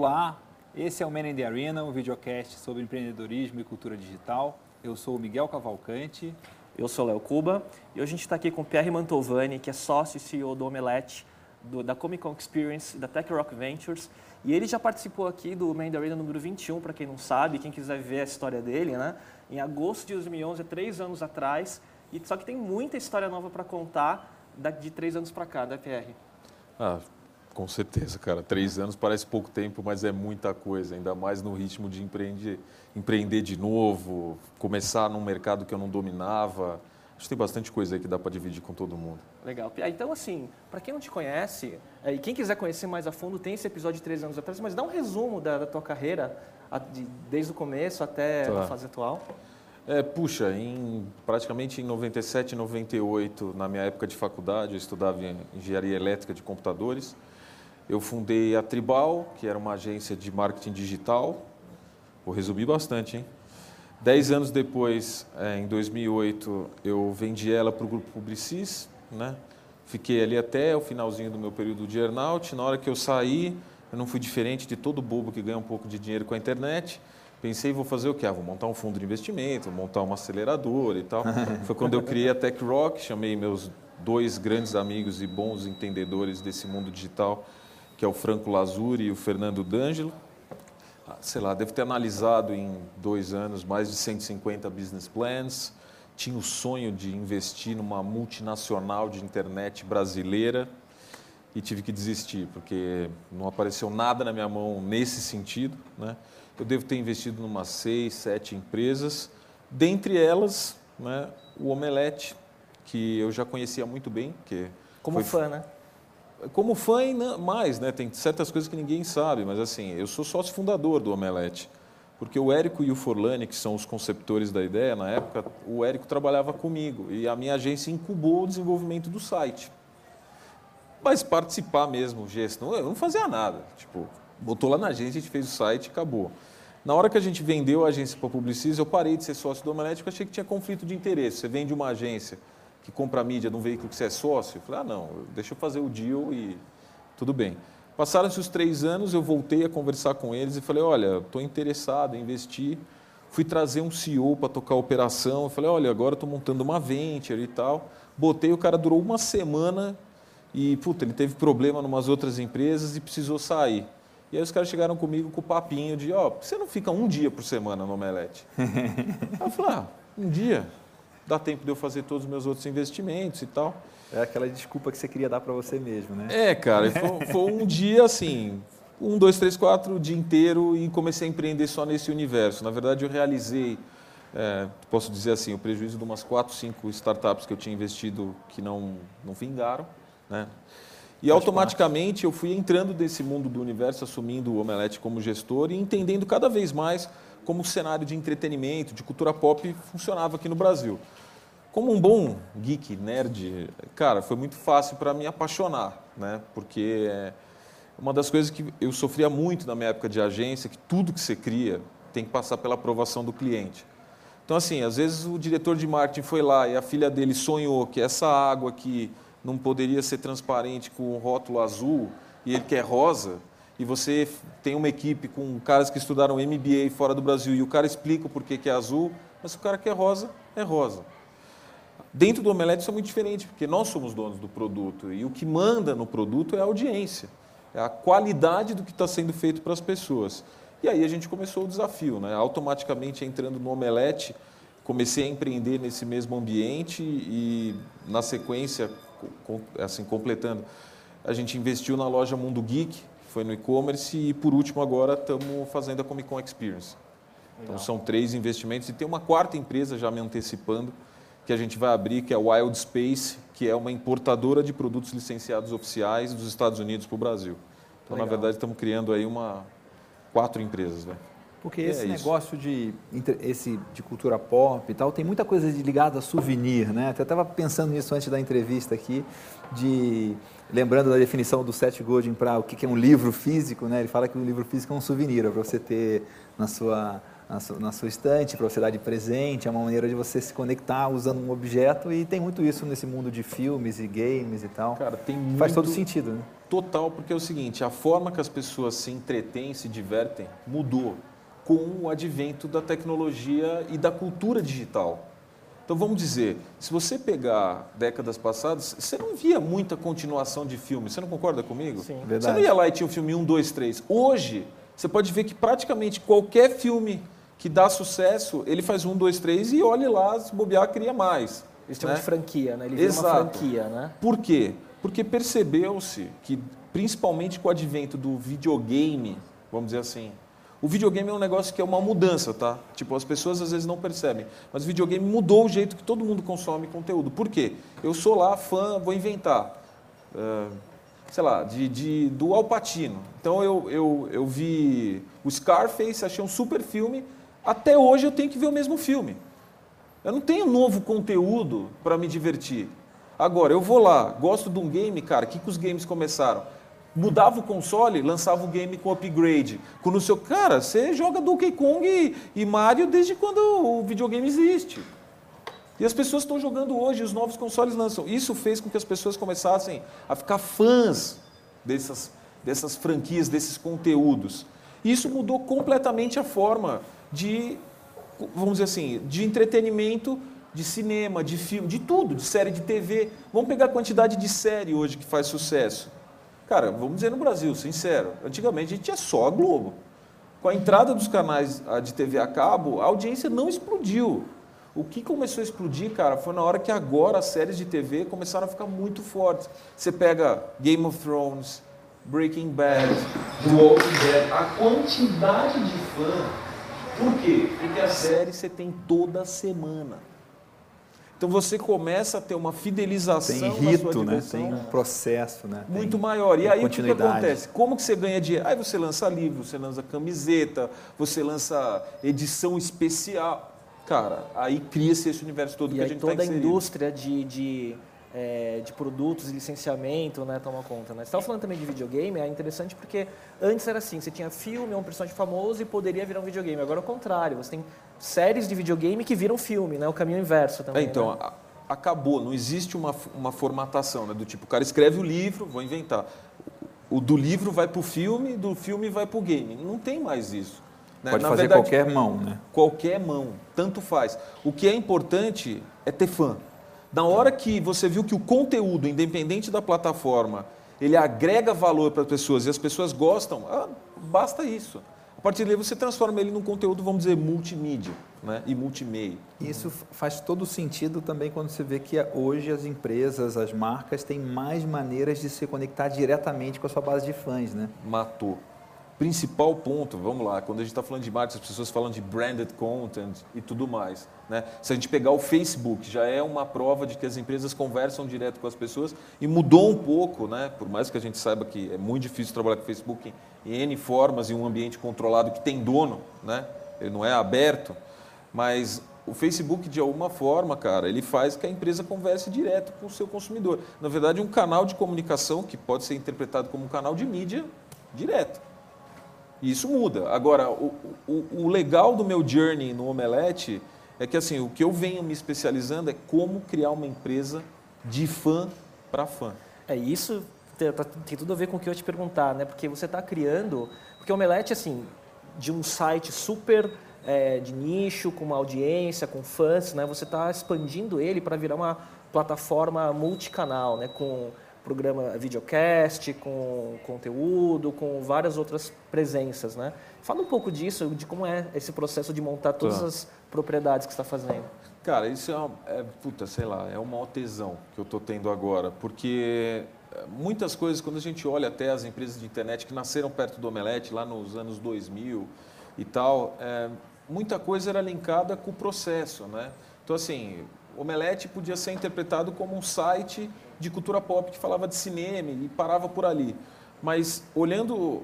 Olá, esse é o Man in the Arena, um videocast sobre empreendedorismo e cultura digital. Eu sou o Miguel Cavalcante. Eu sou o Léo Cuba e hoje a gente está aqui com o Pierre Mantovani, que é sócio e CEO do Omelete, do, da Comic Con Experience, da Tech Rock Ventures. E ele já participou aqui do Man in the Arena número 21, para quem não sabe, quem quiser ver a história dele, né? Em agosto de 2011, três anos atrás. E só que tem muita história nova para contar de três anos para cá, né, Pierre? Ah, com certeza, cara. Três anos parece pouco tempo, mas é muita coisa, ainda mais no ritmo de empreender, empreender de novo, começar num mercado que eu não dominava. Acho que tem bastante coisa aí que dá para dividir com todo mundo. Legal. Então, assim, para quem não te conhece, é, e quem quiser conhecer mais a fundo, tem esse episódio de três anos atrás, mas dá um resumo da, da tua carreira, desde o começo até tá. a fase atual. É, puxa, em, praticamente em 97, 98, na minha época de faculdade, eu estudava engenharia elétrica de computadores. Eu fundei a Tribal, que era uma agência de marketing digital. Vou resumir bastante, hein? Dez anos depois, é, em 2008, eu vendi ela para o grupo Publicis, né? Fiquei ali até o finalzinho do meu período de earnout. Na hora que eu saí, eu não fui diferente de todo bobo que ganha um pouco de dinheiro com a internet. Pensei, vou fazer o quê? Ah, vou montar um fundo de investimento, montar uma aceleradora e tal. Foi quando eu criei a Tech Rock, chamei meus dois grandes amigos e bons entendedores desse mundo digital que é o Franco Lazuri e o Fernando D'Angelo. Ah, sei lá, deve ter analisado em dois anos mais de 150 business plans. Tinha o sonho de investir numa multinacional de internet brasileira e tive que desistir, porque não apareceu nada na minha mão nesse sentido. Né? Eu devo ter investido em umas seis, sete empresas, dentre elas né, o Omelete, que eu já conhecia muito bem. Que Como foi... fã, né? Como fã e mais, né? Tem certas coisas que ninguém sabe, mas assim, eu sou sócio fundador do Omelete. Porque o Érico e o Forlani, que são os conceptores da ideia, na época, o Érico trabalhava comigo e a minha agência incubou o desenvolvimento do site. Mas participar mesmo, gesto, eu não fazia nada. Tipo, botou lá na agência, a gente fez o site e acabou. Na hora que a gente vendeu a agência para Publicis, eu parei de ser sócio do Omelete porque achei que tinha conflito de interesse. Você vende uma agência que compra a mídia de um veículo que você é sócio? Eu falei, ah, não, deixa eu fazer o deal e tudo bem. Passaram-se os três anos, eu voltei a conversar com eles e falei, olha, estou interessado em investir. Fui trazer um CEO para tocar a operação. Eu falei, olha, agora estou montando uma venture e tal. Botei, o cara durou uma semana e, puta, ele teve problema em umas outras empresas e precisou sair. E aí os caras chegaram comigo com o papinho de, ó, oh, você não fica um dia por semana no Omelete? eu falei, ah, um dia? Dá tempo de eu fazer todos os meus outros investimentos e tal. É aquela desculpa que você queria dar para você mesmo, né? É, cara, foi, foi, um dia assim, um, dois, três, quatro, o dia inteiro e comecei a empreender só nesse universo. Na verdade, eu realizei, é, posso dizer assim, o prejuízo de umas quatro, cinco startups que eu tinha investido que não, não vingaram, né? E automaticamente eu fui entrando desse mundo do universo, assumindo o Omelete como gestor e entendendo cada vez mais como o cenário de entretenimento, de cultura pop funcionava aqui no Brasil. Como um bom geek, nerd, cara, foi muito fácil para me apaixonar, né? Porque é uma das coisas que eu sofria muito na minha época de agência, que tudo que você cria tem que passar pela aprovação do cliente. Então, assim, às vezes o diretor de marketing foi lá e a filha dele sonhou que essa água aqui não poderia ser transparente com o rótulo azul e ele quer rosa, e você tem uma equipe com caras que estudaram MBA fora do Brasil e o cara explica o porquê que é azul, mas se o cara quer rosa, é rosa. Dentro do Omelete isso é muito diferente, porque nós somos donos do produto e o que manda no produto é a audiência, é a qualidade do que está sendo feito para as pessoas. E aí a gente começou o desafio, né? automaticamente entrando no Omelete, comecei a empreender nesse mesmo ambiente e na sequência, assim completando, a gente investiu na loja Mundo Geek, foi no e-commerce e por último agora estamos fazendo a Comic Con Experience. Então, Legal. Então são três investimentos e tem uma quarta empresa já me antecipando que a gente vai abrir, que é a Wild Space, que é uma importadora de produtos licenciados oficiais dos Estados Unidos para o Brasil. Então, Legal. na verdade, estamos criando aí uma quatro empresas, né? Porque esse é negócio de, esse, de cultura pop e tal, tem muita coisa ligada a souvenir, né? Eu estava pensando nisso antes da entrevista aqui, de lembrando da definição do Seth Godin para o que é um livro físico, né? Ele fala que o livro físico é um souvenir, é para você ter na sua na sua, na sua estante para você dar de presente, é uma maneira de você se conectar usando um objeto e tem muito isso nesse mundo de filmes e games e tal. Cara, tem muito... Faz todo sentido, né? Total, porque é o seguinte, a forma que as pessoas se entretêm, se divertem, mudou com o advento da tecnologia e da cultura digital. Então vamos dizer, se você pegar décadas passadas, você não via muita continuação de filmes, você não concorda comigo? Sim. Verdade. Você não ia lá e tinha o filme 1, 2, 3. Hoje, você pode ver que praticamente qualquer filme que dá sucesso, ele faz um, dois, três e olhe lá, se bobear, cria mais. Eles chamam né? de franquia, né? Ele vira uma franquia, né? Por quê? Porque percebeu-se que, principalmente com o advento do videogame, vamos dizer assim, o videogame é um negócio que é uma mudança, tá? Tipo, as pessoas às vezes não percebem, mas o videogame mudou o jeito que todo mundo consome conteúdo. Por quê? Eu sou lá fã, vou inventar, ah, sei lá, de, de, do Alpatino. Então eu, eu, eu vi o Scarface, achei um super filme, até hoje eu tenho que ver o mesmo filme. Eu não tenho novo conteúdo para me divertir. Agora, eu vou lá, gosto de um game, cara, o que, que os games começaram? Mudava o console, lançava o game com upgrade. Com o seu. Cara, você joga Donkey Kong e, e Mario desde quando o videogame existe. E as pessoas estão jogando hoje, os novos consoles lançam. Isso fez com que as pessoas começassem a ficar fãs dessas, dessas franquias, desses conteúdos. Isso mudou completamente a forma de, vamos dizer assim, de entretenimento, de cinema, de filme, de tudo, de série de TV. Vamos pegar a quantidade de série hoje que faz sucesso. Cara, vamos dizer no Brasil, sincero, antigamente a gente tinha só a Globo. Com a entrada dos canais de TV a cabo, a audiência não explodiu. O que começou a explodir, cara, foi na hora que agora as séries de TV começaram a ficar muito fortes. Você pega Game of Thrones, Breaking Bad, The Walking Dead, a quantidade de fã. Por quê? Porque a série você tem toda semana. Então você começa a ter uma fidelização Tem rito, né? Tem um processo, né? Tem- muito maior. E tem aí o que, que acontece? Como que você ganha dinheiro? Aí você lança livro, você lança camiseta, você lança edição especial. Cara, aí cria-se esse universo todo E que a gente está toda a inserido. indústria de, de, é, de produtos e licenciamento né, toma conta. Né? Você estava falando também de videogame, é interessante porque antes era assim, você tinha filme, um personagem famoso e poderia virar um videogame. Agora é o contrário, você tem séries de videogame que viram filme, né? o caminho inverso também. É, então, né? a- acabou, não existe uma, uma formatação, né? Do tipo, o cara escreve o livro, vou inventar. O do livro vai para o filme, do filme vai para o game. Não tem mais isso. né? Pode Na fazer verdade, qualquer mão, né? qualquer mão, tanto faz. O que é importante é ter fã. Na hora que você viu que o conteúdo, independente da plataforma, ele agrega valor para as pessoas e as pessoas gostam, ah, basta isso. A partir daí você transforma ele num conteúdo, vamos dizer, multimídia né? e multimeia. Isso faz todo sentido também quando você vê que hoje as empresas, as marcas têm mais maneiras de se conectar diretamente com a sua base de fãs, né? matou. Principal ponto, vamos lá, quando a gente está falando de marketing, as pessoas falam de branded content e tudo mais. Né? Se a gente pegar o Facebook, já é uma prova de que as empresas conversam direto com as pessoas e mudou um pouco, né? por mais que a gente saiba que é muito difícil trabalhar com Facebook em N formas, em um ambiente controlado que tem dono, né? ele não é aberto, mas o Facebook, de alguma forma, cara, ele faz que a empresa converse direto com o seu consumidor. Na verdade, um canal de comunicação que pode ser interpretado como um canal de mídia direto. E isso muda. Agora, o, o, o legal do meu journey no Omelete é que assim, o que eu venho me especializando é como criar uma empresa de fã para fã. É isso tem, tá- tem tudo a ver com o que eu ia te perguntar, né? Porque você está criando, porque o Omelete assim, de um site super é, de nicho, com uma audiência, com fãs, né? Você está expandindo ele para virar uma plataforma multicanal, né? Com programa videocast, com conteúdo, com várias outras presenças, né? Fala um pouco disso, de como é esse processo de montar todas Tá. as propriedades que você está fazendo. Cara, isso é, uma, é, puta, sei lá, é uma tesão que eu estou tendo agora, porque é, muitas coisas, quando a gente olha até as empresas de internet que nasceram perto do Omelete, lá nos anos 2000 e tal, é, muita coisa era linkada com o processo, né? Então, assim, Omelete podia ser interpretado como um site de cultura pop que falava de cinema e parava por ali. Mas, olhando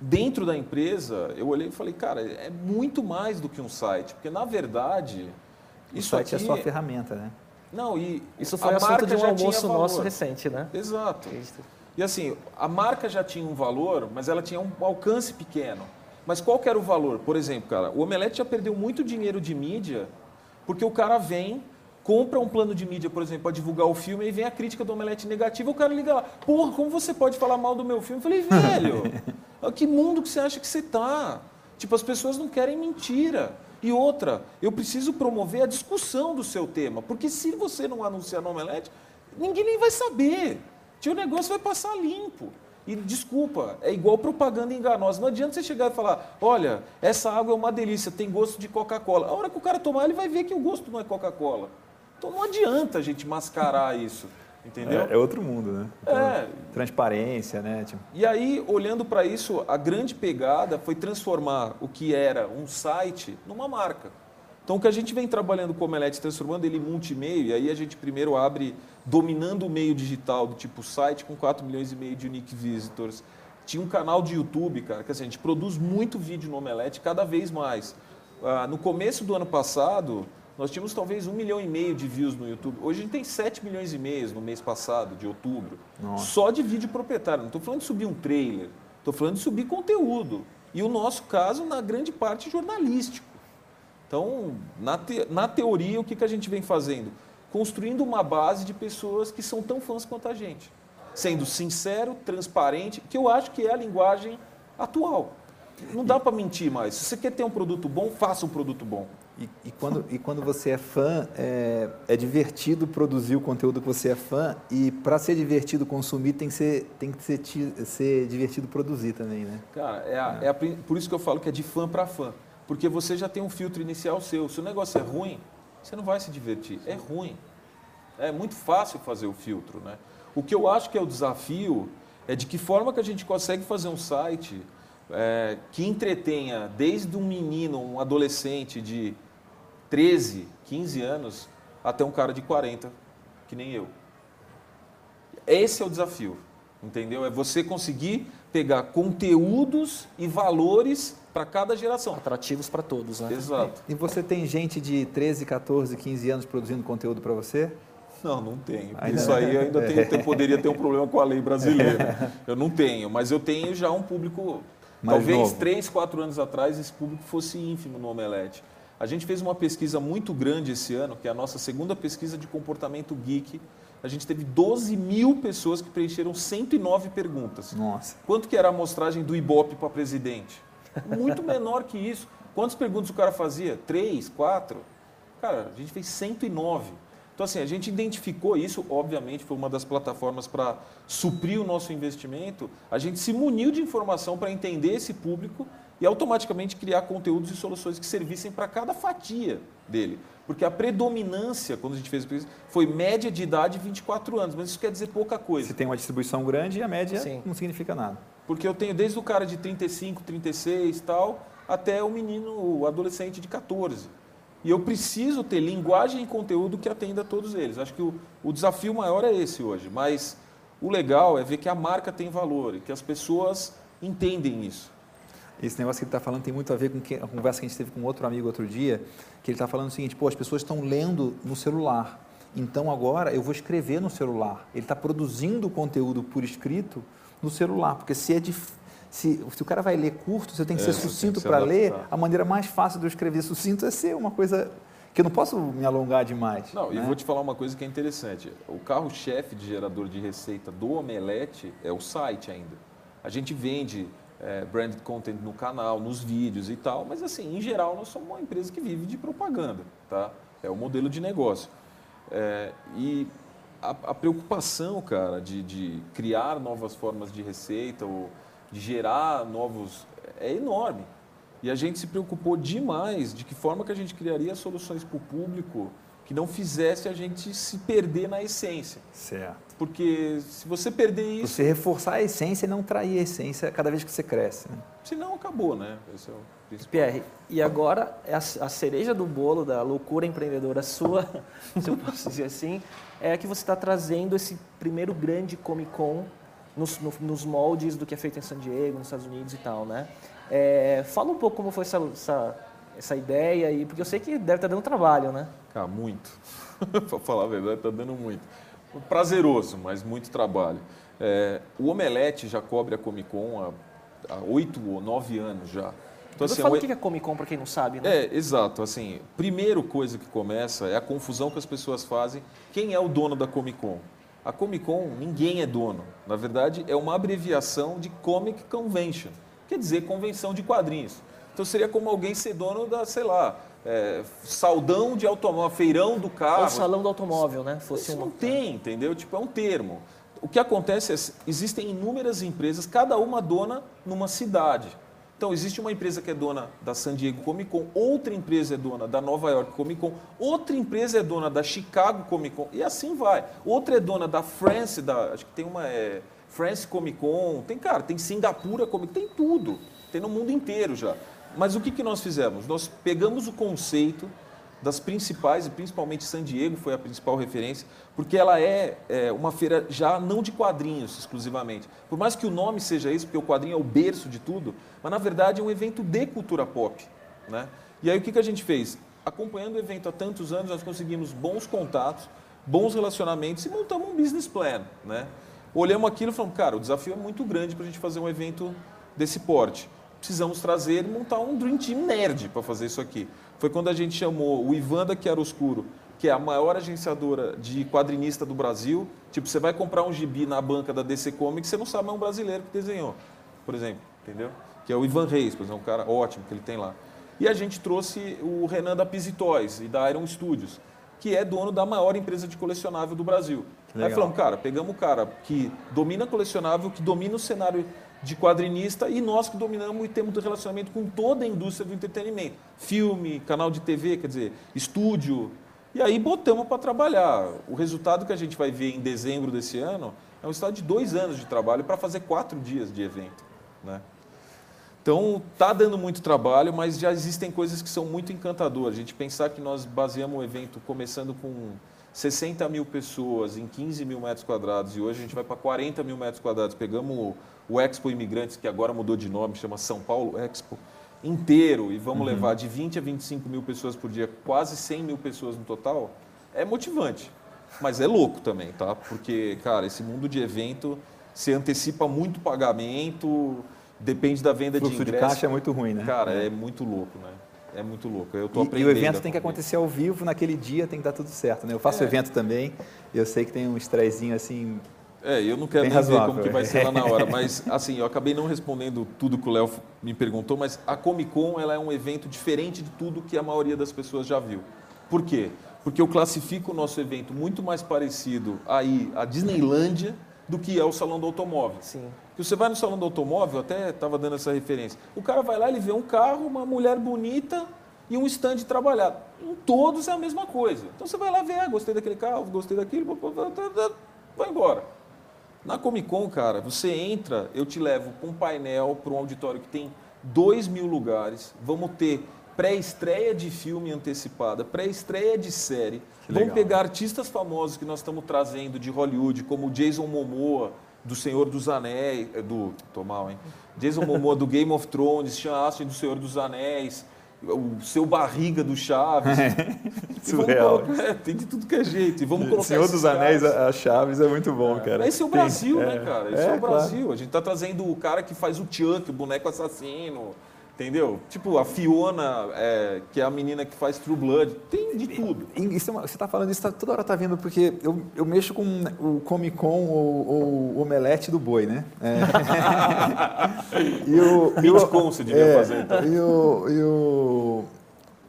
dentro da empresa, eu olhei e falei, cara, é muito mais do que um site, porque, na verdade... O Isso site aqui é só ferramenta, né? Não, e Isso a foi assunto marca de um almoço nosso recente, né? Exato. E assim, a marca já tinha um valor, mas ela tinha um alcance pequeno. Mas qual que era o valor? Por exemplo, cara, o Omelete já perdeu muito dinheiro de mídia porque o cara vem, compra um plano de mídia, por exemplo, para divulgar o filme e vem a crítica do Omelete negativa, o cara liga lá, porra, como você pode falar mal do meu filme? Eu falei, velho, que mundo que você acha que você tá? Tipo, as pessoas não querem mentira. E outra, eu preciso promover a discussão do seu tema, porque se você não anunciar no Omelete, ninguém nem vai saber. O negócio vai passar limpo. E desculpa, é igual propaganda enganosa. Não adianta você chegar e falar: olha, essa água é uma delícia, tem gosto de Coca-Cola. A hora que o cara tomar, ele vai ver que o gosto não é Coca-Cola. Então não adianta a gente mascarar isso. Entendeu? É, é outro mundo, né? Então, é. Transparência, né? Tipo... E aí, olhando para isso, a grande pegada foi transformar o que era um site numa marca. Então, o que a gente vem trabalhando com o Omelete, transformando ele em multimeio, e aí a gente primeiro abre dominando o meio digital, do tipo site com 4 milhões e meio de unique visitors. Tinha um canal de YouTube, cara, que assim, a gente produz muito vídeo no Omelete, cada vez mais. Ah, no começo do ano passado, nós tínhamos talvez um milhão e meio de views no YouTube. Hoje a gente tem 7 milhões e meio no mês passado, de outubro. Nossa. Só de vídeo proprietário. Não estou falando de subir um trailer, estou falando de subir conteúdo. E o nosso caso, na grande parte, jornalístico. Então, na, te, na teoria, o que, que a gente vem fazendo? Construindo uma base de pessoas que são tão fãs quanto a gente. Sendo sincero, transparente, que eu acho que é a linguagem atual. Não dá para mentir mais. Se você quer ter um produto bom, faça um produto bom. E, e, quando, e quando você é fã, é, é, divertido produzir o conteúdo que você é fã e para ser divertido consumir tem que ser, tem que ser, ser divertido produzir também, né? Cara, é, a, é. é a, por isso que eu falo que é de fã para fã. Porque você já tem um filtro inicial seu. Se o negócio é ruim, você não vai se divertir. É ruim. É muito fácil fazer o filtro. Né? O que eu acho que é o desafio é de que forma que a gente consegue fazer um site é, que entretenha desde um menino, um adolescente de 13, 15 anos, até um cara de 40, que nem eu. Esse é o desafio, entendeu? É você conseguir pegar conteúdos e valores para cada geração. Atrativos para todos, né? Exato. E você tem gente de 13, 14, 15 anos produzindo conteúdo para você? Não, não tenho. Ainda Isso aí ainda é. tem, poderia ter um problema com a lei brasileira. Eu não tenho, mas eu tenho já um público. Mais talvez novo. 3, 4 anos atrás esse público fosse ínfimo no Omelete. A gente fez uma pesquisa muito grande esse ano, que é a nossa segunda pesquisa de comportamento geek. A gente teve 12 mil pessoas que preencheram 109 perguntas. Nossa. Quanto que era a amostragem do Ibope para presidente? Muito menor que isso. Quantas perguntas o cara fazia? Três, quatro? Cara, a gente fez 109. Então, assim, a gente identificou isso, obviamente, foi uma das plataformas para suprir o nosso investimento. A gente se muniu de informação para entender esse público e automaticamente criar conteúdos e soluções que servissem para cada fatia dele. Porque a predominância, quando a gente fez isso, foi média de idade 24 anos, mas isso quer dizer pouca coisa. Se tem uma distribuição grande, a média Sim. não significa nada. Porque eu tenho desde o cara de 35, 36 tal, até o menino, o adolescente de 14. E eu preciso ter linguagem e conteúdo que atenda a todos eles. Acho que o, o desafio maior é esse hoje. Mas o legal é ver que a marca tem valor e que as pessoas entendem isso. Esse negócio que ele está falando tem muito a ver com a conversa que a gente teve com outro amigo outro dia, que ele está falando o seguinte, pô, as pessoas estão lendo no celular, então agora eu vou escrever no celular. Ele está produzindo conteúdo por escrito no celular, porque se é de, se, se o cara vai ler curto, você tem que é, ser sucinto para ler, a maneira mais fácil de eu escrever sucinto é ser uma coisa que eu não posso me alongar demais. Não, né? e vou te falar uma coisa que é interessante. O carro-chefe de gerador de receita do Omelete é o site ainda. A gente vende é, branded content no canal, nos vídeos e tal, mas assim, em geral, nós somos uma empresa que vive de propaganda, tá? É o modelo de negócio. É, e a, a, preocupação, cara, de, de, criar novas formas de receita ou de gerar novos é enorme. E a gente se preocupou demais de que forma que a gente criaria soluções para o público que não fizesse a gente se perder na essência. Certo. Porque se você perder isso. Você reforçar a essência e não trair a essência cada vez que você cresce. Né? Senão acabou, né? Esse é o principal. Pierre, e agora é a cereja do bolo da loucura empreendedora sua, se eu posso dizer assim, é que você está trazendo esse primeiro grande Comic Con nos, no, nos moldes do que é feito em San Diego, nos Estados Unidos e tal, né? É, fala um pouco como foi essa, essa, essa ideia, aí, porque eu sei que deve estar dando trabalho, né? Cara, muito. para falar a verdade, está dando muito. Prazeroso, mas muito trabalho. É, o Omelete já cobre a Comic Con há oito ou nove anos já. Então, assim, fala o que é Comic Con para quem não sabe, né? É, exato. Assim, primeiro coisa que começa é a confusão que as pessoas fazem. Quem é o dono da Comic Con? A Comic Con, ninguém é dono. Na verdade, é uma abreviação de Comic Convention. Quer dizer, convenção de quadrinhos. Então seria como alguém ser dono da, sei lá, é, saldão de automóvel, feirão do carro. Ou salão do automóvel, né? Fosse Isso uma... não tem, entendeu? Tipo, é um termo. O que acontece é, existem inúmeras empresas, cada uma dona numa cidade. Então, existe uma empresa que é dona da San Diego Comic Con, outra empresa é dona da Nova York Comic Con, outra empresa é dona da Chicago Comic Con, e assim vai. Outra é dona da France, da, acho que tem uma é, France Comic Con, tem, cara, tem Singapura Comic Con, tem tudo. Tem no mundo inteiro já. Mas o que, que nós fizemos? Nós pegamos o conceito das principais, e principalmente San Diego foi a principal referência, porque ela é, é, uma feira já não de quadrinhos exclusivamente. Por mais que o nome seja isso, porque o quadrinho é o berço de tudo, mas na verdade é um evento de cultura pop. Né? E aí o que, que a gente fez? Acompanhando o evento há tantos anos, nós conseguimos bons contatos, bons relacionamentos e montamos um business plan. Né? Olhamos aquilo e falamos, cara, o desafio é muito grande para a gente fazer um evento desse porte precisamos trazer e montar um Dream Team nerd para fazer isso aqui. Foi quando a gente chamou o Ivan da Chiaroscuro, que é a maior agenciadora de quadrinista do Brasil. Tipo, você vai comprar um gibi na banca da DC Comics, você não sabe, é um brasileiro que desenhou, por exemplo, entendeu? Que é o Ivan Reis, por exemplo, um cara ótimo que ele tem lá. E a gente trouxe o Renan da Pisitóis e da Iron Studios, que é dono da maior empresa de colecionável do Brasil. Legal. Aí falamos, cara, pegamos o cara que domina colecionável, que domina o cenário de quadrinista e nós que dominamos e temos relacionamento com toda a indústria do entretenimento. Filme, canal de TV, quer dizer, estúdio. E aí botamos para trabalhar. O resultado que a gente vai ver em dezembro desse ano é um estado de dois anos de trabalho para fazer quatro dias de evento. Né? Então, está dando muito trabalho, mas já existem coisas que são muito encantadoras. A gente pensar que nós baseamos o evento começando com 60 mil pessoas em 15 mil metros quadrados e hoje a gente vai para 40 mil metros quadrados. Pegamos o Expo Imigrantes, que agora mudou de nome, chama São Paulo Expo, inteiro e vamos uhum. levar de 20 a 25 mil pessoas por dia, quase 100 mil pessoas no total, é motivante. Mas é louco também, tá? Porque, cara, esse mundo de evento, se antecipa muito pagamento, depende da venda de ingresso. O fluxo de caixa é muito ruim, né? Cara, é, é muito louco, né? É muito louco. Eu tô e, aprendendo. E o evento tem que acontecer ao vivo, naquele dia tem que dar tudo certo, né? Eu faço é. evento também, eu sei que tem um estressinho assim é, eu não quero nem ver como que vai ser lá na hora, mas assim, eu acabei não respondendo tudo que o Léo me perguntou, mas a Comic Con ela é um evento diferente de tudo que a maioria das pessoas já viu. Por quê? Porque eu classifico o nosso evento muito mais parecido aí à Disneylândia do que é o Salão do Automóvel. Sim. Porque você vai no Salão do Automóvel, até estava dando essa referência, o cara vai lá, ele vê um carro, uma mulher bonita e um stand trabalhado. Em todos é a mesma coisa. Então você vai lá ver, ah, gostei daquele carro, gostei daquilo, vai embora. Na Comic Con, cara, você entra, eu te levo para um painel, para um auditório que tem 2 mil lugares. Vamos ter pré-estreia de filme antecipada, pré-estreia de série. Vamos pegar artistas famosos que nós estamos trazendo de Hollywood, como Jason Momoa, do Senhor dos Anéis, é, do, tô mal, hein? Jason Momoa do Game of Thrones, Sean Astin do Senhor dos Anéis, o seu barriga do Chaves. Surreal. Colocar, é, tem de tudo que é jeito. E vamos colocar Senhor dos Anéis, a Chaves é muito bom, é. cara. Esse é o Brasil, tem, né, é. cara? Esse é, é o Brasil. Claro. A gente está trazendo o cara que faz o Chuck, o boneco assassino. Entendeu? Tipo, a Fiona, é, que é a menina que faz True Blood, tem de tudo. Isso, é você está falando isso, tá, toda hora tá vendo, porque eu, eu mexo com o Comic Con ou o Omelete do Boi, né? É. e o, Bitcoin você devia é, fazer, então. E o, e, o,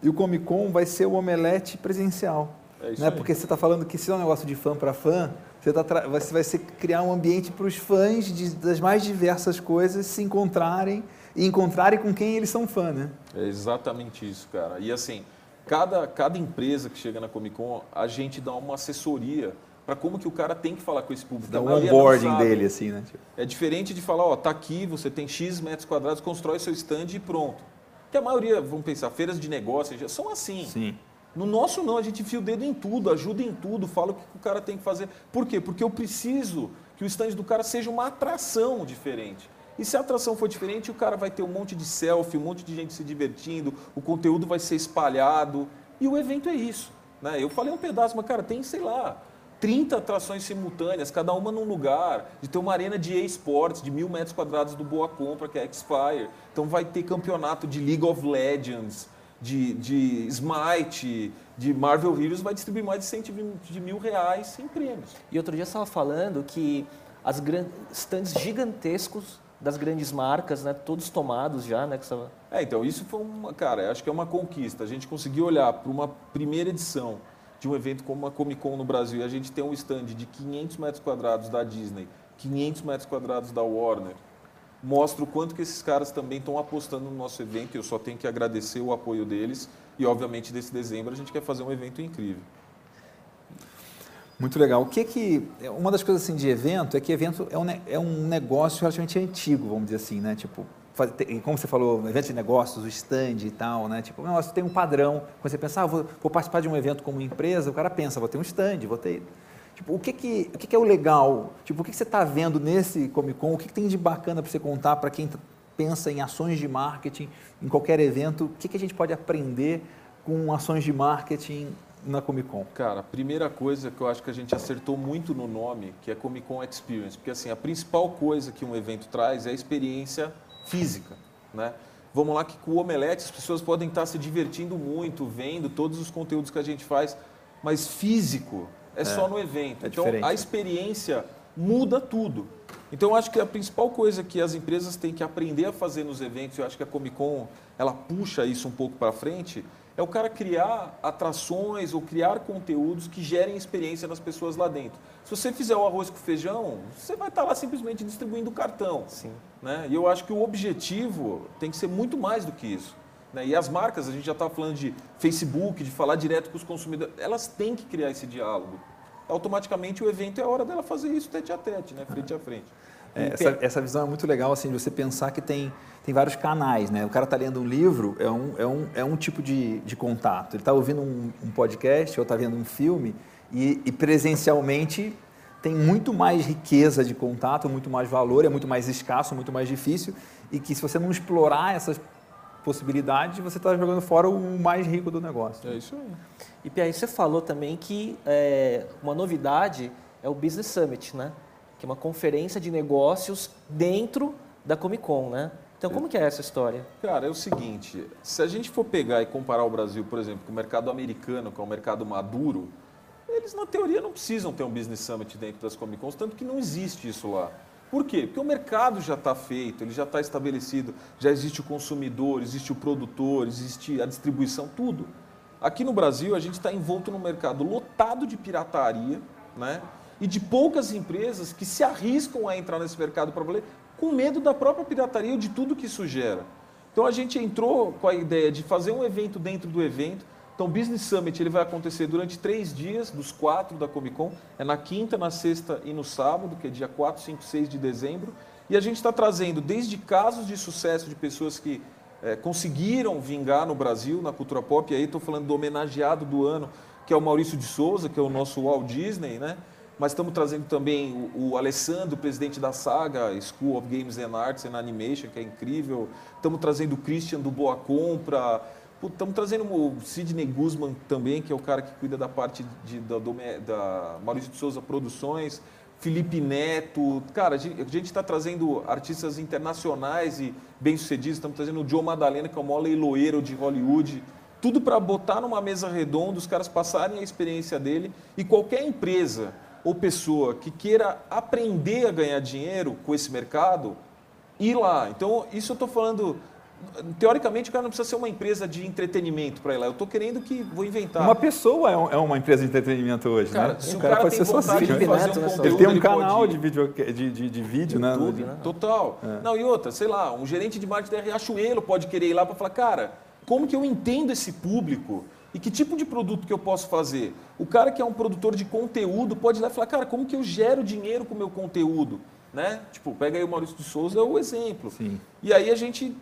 e o Comic Con vai ser o Omelete presencial. É isso né? Porque você está falando que se é um negócio de fã para fã, você, tá você vai ser, criar um ambiente para os fãs de, das mais diversas coisas se encontrarem e encontrarem com quem eles são fã, né? É exatamente isso, cara. E assim, cada, cada empresa que chega na Comic Con, a gente dá uma assessoria para como que o cara tem que falar com esse público. Dá um onboarding dele, assim, né? É diferente de falar, ó, tá aqui, você tem X metros quadrados, constrói seu stand e pronto. Que a maioria, vamos pensar, feiras de negócio são assim. Sim. No nosso não, a gente enfia o dedo em tudo, ajuda em tudo, fala o que o cara tem que fazer. Por quê? Porque eu preciso que o stand do cara seja uma atração diferente. E se a atração for diferente, o cara vai ter um monte de selfie, um monte de gente se divertindo, o conteúdo vai ser espalhado. E o evento é isso. Né? Eu falei um pedaço, mas, cara, tem, sei lá, 30 atrações simultâneas, cada uma num lugar, de ter uma arena de esportes de mil metros quadrados do Boa Compra, que é X-Fire. Então vai ter campeonato de League of Legends, de, de Smite, de Marvel Heroes, vai distribuir mais de 120 mil reais em prêmios. E outro dia você estava falando que as grandes stands gigantescos das grandes marcas, né, todos tomados já, né? Você... É, então isso foi uma, cara, acho que é uma conquista. A gente conseguiu olhar para uma primeira edição de um evento como a Comic Con no Brasil e a gente tem um stand de 500 metros quadrados da Disney, 500 metros quadrados da Warner, mostra o quanto que esses caras também estão apostando no nosso evento eu só tenho que agradecer o apoio deles e obviamente desse dezembro a gente quer fazer um evento incrível. Muito legal. O que que uma das coisas assim de evento é que evento é um, é um negócio relativamente antigo, vamos dizer assim, né? Tipo, como você falou, evento de negócios, o stand e tal, né? Tipo, negócio tem um padrão. Quando você pensa, ah, vou, vou, participar de um evento como empresa, o cara pensa, vou ter um stand, vou ter. Tipo, o que que, o que, que é o legal? Tipo, o que, que você está vendo nesse Comic Con? O que, que tem de bacana para você contar para quem pensa em ações de marketing em qualquer evento? O que, que a gente pode aprender com ações de marketing na Comic Con? Cara, a primeira coisa que eu acho que a gente acertou muito no nome, que é Comic Con Experience, porque assim, a principal coisa que um evento traz é a experiência física, né? Vamos lá que com o Omelete as pessoas podem estar se divertindo muito, vendo todos os conteúdos que a gente faz, mas físico é, é só no evento. É então a experiência muda tudo. Então eu acho que a principal coisa que as empresas têm que aprender a fazer nos eventos, eu acho que a Comic Con ela puxa isso um pouco para frente, é o cara criar atrações ou criar conteúdos que gerem experiência nas pessoas lá dentro. Se você fizer o arroz com feijão, você vai estar lá simplesmente distribuindo cartão. Sim. Né? E eu acho que o objetivo tem que ser muito mais do que isso. Né? E as marcas, a gente já está falando de Facebook, de falar direto com os consumidores, elas têm que criar esse diálogo. Automaticamente o evento é a hora dela fazer isso tete a tete, né? frente a frente. É, essa, essa, visão é muito legal, assim, de você pensar que tem, tem vários canais, né? O cara está lendo um livro, é um, é um, é um tipo de, de contato. Ele está ouvindo um, um, podcast ou está vendo um filme e, e, presencialmente tem muito mais riqueza de contato, muito mais valor, é muito mais escasso, muito mais difícil e que se você não explorar essas possibilidades, você está jogando fora o mais rico do negócio. É isso aí. E Pierre, você falou também que é, uma novidade é o Business Summit, né? Que é uma conferência de negócios dentro da Comic Con, né? Então, como que é essa história? Cara, é o seguinte, se a gente for pegar e comparar o Brasil, por exemplo, com o mercado americano, que é um mercado maduro, eles, na teoria, não precisam ter um Business Summit dentro das Comic Cons, tanto que não existe isso lá. Por quê? Porque o mercado já está feito, ele já está estabelecido, já existe o consumidor, existe o produtor, existe a distribuição, tudo. Aqui no Brasil, a gente está envolto num mercado lotado de pirataria, né? E de poucas empresas que se arriscam a entrar nesse mercado valer com medo da própria pirataria ou de tudo que isso gera. Então a gente entrou com a ideia de fazer um evento dentro do evento. Então o Business Summit ele vai acontecer durante três dias, dos quatro da Comic Con. É na quinta, na sexta e no sábado, que é dia 4, 5, 6 de dezembro. E a gente está trazendo desde casos de sucesso de pessoas que é, conseguiram vingar no Brasil, na cultura pop. E aí estou falando do homenageado do ano, que é o Maurício de Souza, que é o nosso Walt Disney, né? Mas estamos trazendo também o, o, Alessandro, presidente da Saga, School of Games and Arts and Animation, que é incrível. Estamos trazendo o Christian do Boa Compra. Estamos trazendo o Sidney Guzman também, que é o cara que cuida da parte de, da, do, da Maurício de Souza Produções. Felipe Neto. Cara, a gente está trazendo artistas internacionais e bem-sucedidos. Estamos trazendo o Joe Madalena, que é o maior leiloeiro de Hollywood. Tudo para botar numa mesa redonda, os caras passarem a experiência dele. E qualquer empresa ou pessoa que queira aprender a ganhar dinheiro com esse mercado, ir lá. Então, isso eu estou falando. Teoricamente, o cara não precisa ser uma empresa de entretenimento para ir lá. Eu estou querendo que vou inventar. Uma pessoa é, é uma empresa de entretenimento hoje, cara, né? Se o, o cara, cara pode ser sozinho. De fazer um né? ele tem um canal pode... de vídeo, de, de, de vídeo né? YouTube, né? Total. É. Não, e outra, sei lá, um gerente de marketing da Riachuelo pode querer ir lá para falar, cara, como que eu entendo esse público? E que tipo de produto que eu posso fazer? O cara que é um produtor de conteúdo pode ir lá e falar, cara, como que eu gero dinheiro com o meu conteúdo? Né? Tipo, pega aí o Maurício de Souza, é o exemplo. Sim. E aí a gente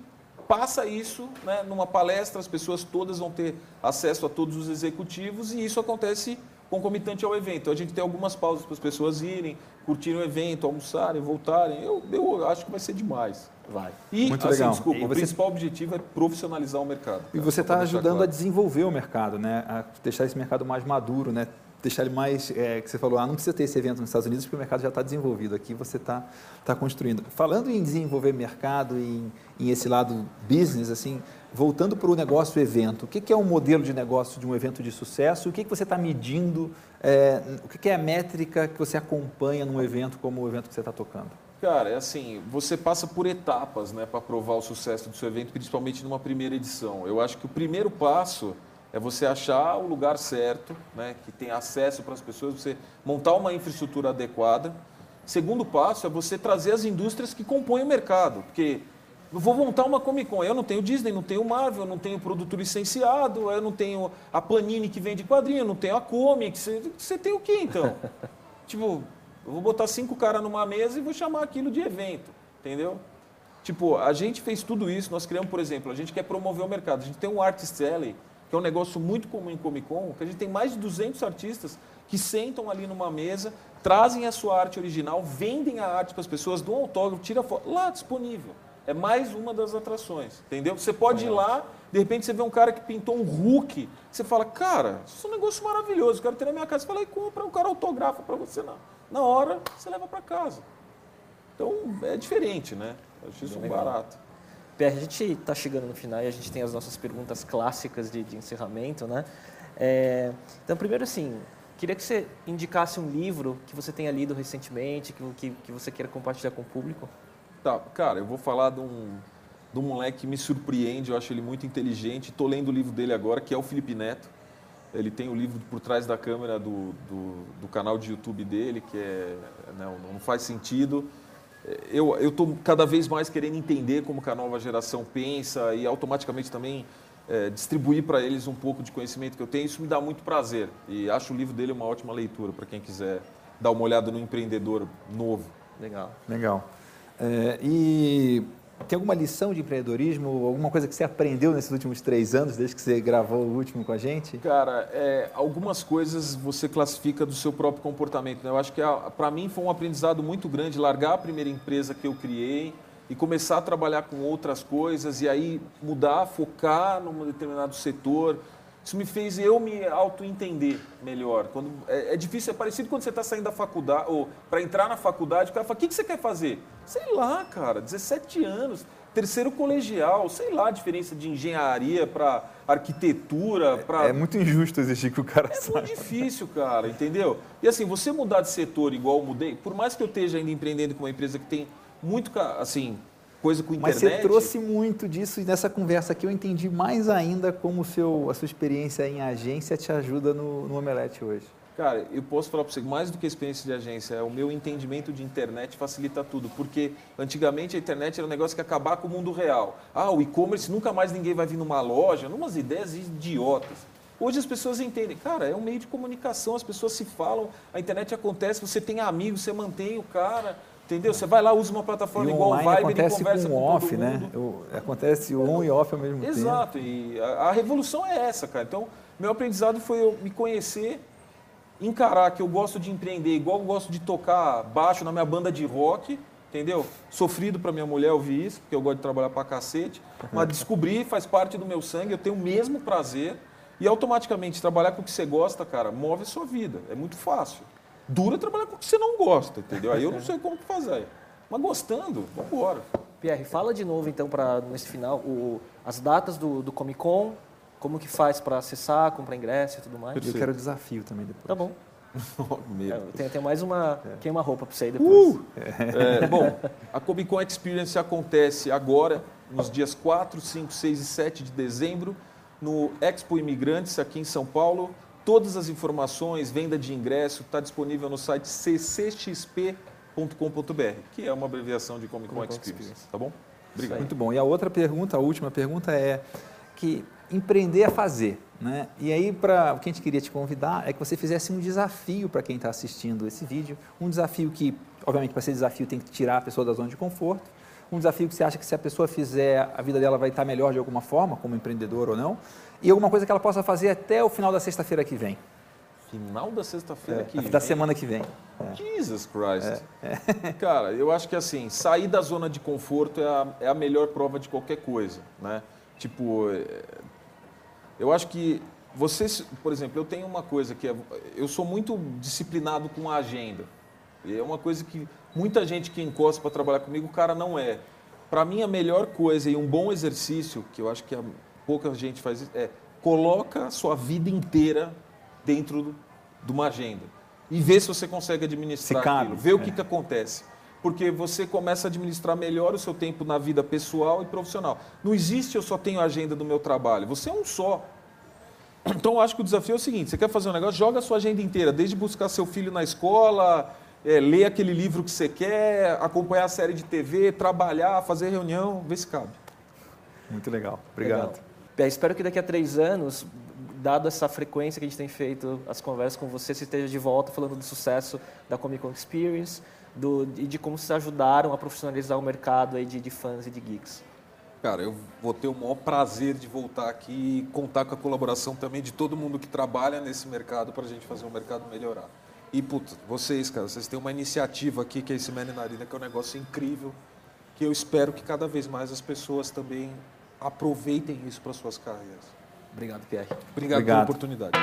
passa isso né, numa palestra, as pessoas todas vão ter acesso a todos os executivos e isso acontece concomitante ao evento. A gente tem algumas pausas para as pessoas irem, curtirem o evento, almoçarem, voltarem. Eu, eu acho que vai ser demais. Vai. E, Muito assim, legal. desculpa, e o principal objetivo é profissionalizar o mercado. E você está ajudando claro. a desenvolver o mercado, né? a deixar esse mercado mais maduro, né? Deixar ele mais, é, que você falou, ah, não precisa ter esse evento nos Estados Unidos porque o mercado já está desenvolvido, aqui você está tá construindo. Falando em desenvolver mercado, em, em esse lado business, assim, voltando para o negócio evento, o que, que é um modelo de negócio de um evento de sucesso? O que, que você está medindo? É, o que, que é a métrica que você acompanha num evento como o evento que você está tocando? Cara, é assim, você passa por etapas né, para provar o sucesso do seu evento, principalmente numa primeira edição. Eu acho que o primeiro passo é você achar o lugar certo, né, que tem acesso para as pessoas, você montar uma infraestrutura adequada. Segundo passo é você trazer as indústrias que compõem o mercado, porque eu vou montar uma Comic Con, eu não tenho Disney, não tenho Marvel, não tenho produto licenciado, eu não tenho a Panini que vende quadrinho, não tenho a Comic, você, tem o quê então? tipo, eu vou botar cinco caras numa mesa e vou chamar aquilo de evento, entendeu? Tipo, a gente fez tudo isso, nós criamos, por exemplo, a gente quer promover o mercado, a gente tem um Artist Alley, que é um negócio muito comum em Comic Con, que a gente tem mais de 200 artistas que sentam ali numa mesa, trazem a sua arte original, vendem a arte para as pessoas, dão um autógrafo, tira foto, lá disponível. É mais uma das atrações, entendeu? Você pode ir lá, de repente você vê um cara que pintou um Hulk, você fala, cara, isso é um negócio maravilhoso, quero ter na minha casa. Você fala, e compra, o cara autografa para você na, na hora, você leva para casa. Então, é diferente, né? Eu acho isso um barato. Pierre, a gente está chegando no final e a gente tem as nossas perguntas clássicas de, de encerramento, né? É, então, primeiro assim, queria que você indicasse um livro que você tenha lido recentemente, que, que, que você queira compartilhar com o público. Tá, cara, eu vou falar de um, de um moleque que me surpreende, eu acho ele muito inteligente. Estou lendo o livro dele agora, que é o Felipe Neto. Ele tem o livro por trás da câmera do, do, do canal de YouTube dele, que é não, não faz sentido eu estou cada vez mais querendo entender como que a nova geração pensa e automaticamente também é, distribuir para eles um pouco de conhecimento que eu tenho. Isso me dá muito prazer e acho o livro dele uma ótima leitura para quem quiser dar uma olhada no empreendedor novo. Legal. Legal. É, e tem alguma lição de empreendedorismo, alguma coisa que você aprendeu nesses últimos três anos, desde que você gravou o último com a gente? Cara, é, algumas coisas você classifica do seu próprio comportamento. Né? Eu acho que para mim foi um aprendizado muito grande largar a primeira empresa que eu criei e começar a trabalhar com outras coisas e aí mudar, focar num determinado setor. Isso me fez eu me auto-entender melhor. Quando, é, é, difícil, é parecido quando você está saindo da faculdade, ou para entrar na faculdade, o cara fala, o que, que você quer fazer? Sei lá, cara, 17 anos, terceiro colegial, sei lá a diferença de engenharia para arquitetura. Pra... É, é, muito injusto exigir que o cara É muito difícil, cara, entendeu? E assim, você mudar de setor igual eu mudei, por mais que eu esteja ainda empreendendo com uma empresa que tem muito, assim, coisa com internet. Mas você trouxe muito disso e nessa conversa aqui eu entendi mais ainda como seu, a sua experiência em agência te ajuda no, no Omelete hoje. Cara, eu posso falar para você, mais do que a experiência de agência, é o meu entendimento de internet facilita tudo. Porque antigamente a internet era um negócio que ia acabar com o mundo real. Ah, o e-commerce, nunca mais ninguém vai vir numa loja, numas ideias idiotas. Hoje as pessoas entendem, cara, é um meio de comunicação, as pessoas se falam, a internet acontece, você tem amigos, você mantém o cara, Entendeu? Você vai lá, usa uma plataforma e igual o Viber acontece e conversa com, com off, né? acontece o on e off ao mesmo tempo. Exato. E a, a, revolução é essa, cara. Então, meu aprendizado foi eu me conhecer, encarar que eu gosto de empreender, igual eu gosto de tocar baixo na minha banda de rock, entendeu? Sofrido para minha mulher ouvir isso, porque eu gosto de trabalhar para cacete. Mas descobrir faz parte do meu sangue, eu tenho o mesmo prazer. E automaticamente trabalhar com o que você gosta, cara, move a sua vida. É muito fácil. Dura trabalhar com o que você não gosta, entendeu? Aí eu não sei como fazer. Mas gostando, vamos embora. Pierre, fala de novo então para nesse final o, as datas do, do Comic Con, como que faz para acessar, comprar ingresso e tudo mais. Eu quero desafio também depois. Tá bom. é, tem, tem, mais uma é. queima-roupa para você aí depois. Uh! É, bom, a Comic Con Experience acontece agora, nos dias 4, 5, 6 e 7 de dezembro, no Expo Imigrantes, aqui em São Paulo. Todas as informações, venda de ingresso, está disponível no site ccxp.com.br, que é uma abreviação de Comic Con Experience. Tá bom? Obrigado. Muito bom. E a outra pergunta, a última pergunta é que empreender é fazer. Né? E aí, para o que a gente queria te convidar é que você fizesse um desafio para quem está assistindo esse vídeo. Um desafio que, obviamente, para ser desafio tem que tirar a pessoa da zona de conforto. Um desafio que você acha que se a pessoa fizer, a vida dela vai estar melhor de alguma forma, como empreendedor ou não e alguma coisa que ela possa fazer até o final da sexta-feira que vem. Final da sexta-feira é, que vem? Da semana que vem. É. Jesus Christ. É. é. Cara, eu acho que assim, sair da zona de conforto é a, é a melhor prova de qualquer coisa, né? Tipo, é, eu acho que você, por exemplo, eu tenho uma coisa que é, eu sou muito disciplinado com a agenda. E é uma coisa que muita gente que encosta para trabalhar comigo, o cara não é. Para mim, a melhor coisa e um bom exercício, que eu acho que pouca gente faz isso, é coloca a sua vida inteira dentro de uma agenda e vê se você consegue administrar se aquilo, cabe. vê o É. que, que acontece. Porque você começa a administrar melhor o seu tempo na vida pessoal e profissional. Não existe eu só tenho a agenda do meu trabalho, você é um só. Então, eu acho que o desafio é o seguinte: você quer fazer um negócio, joga a sua agenda inteira, desde buscar seu filho na escola, é, ler aquele livro que você quer, acompanhar a série de TV, trabalhar, fazer reunião, vê se cabe. Muito legal. Obrigado. Legal. Pé, espero que daqui a três anos, dado essa frequência que a gente tem feito as conversas com você, você esteja de volta falando do sucesso da Comic Con Experience do, e de como vocês ajudaram a profissionalizar o mercado aí de, de fãs e de geeks. Cara, eu vou ter o maior prazer de voltar aqui e contar com a colaboração também de todo mundo que trabalha nesse mercado para a gente fazer o mercado melhorar. E, puta, vocês, cara, vocês têm uma iniciativa aqui que é esse Man Arena, que é um negócio incrível, que eu espero que cada vez mais as pessoas também aproveitem isso para suas carreiras. Obrigado, Pierre. Obrigado, Obrigado. pela oportunidade.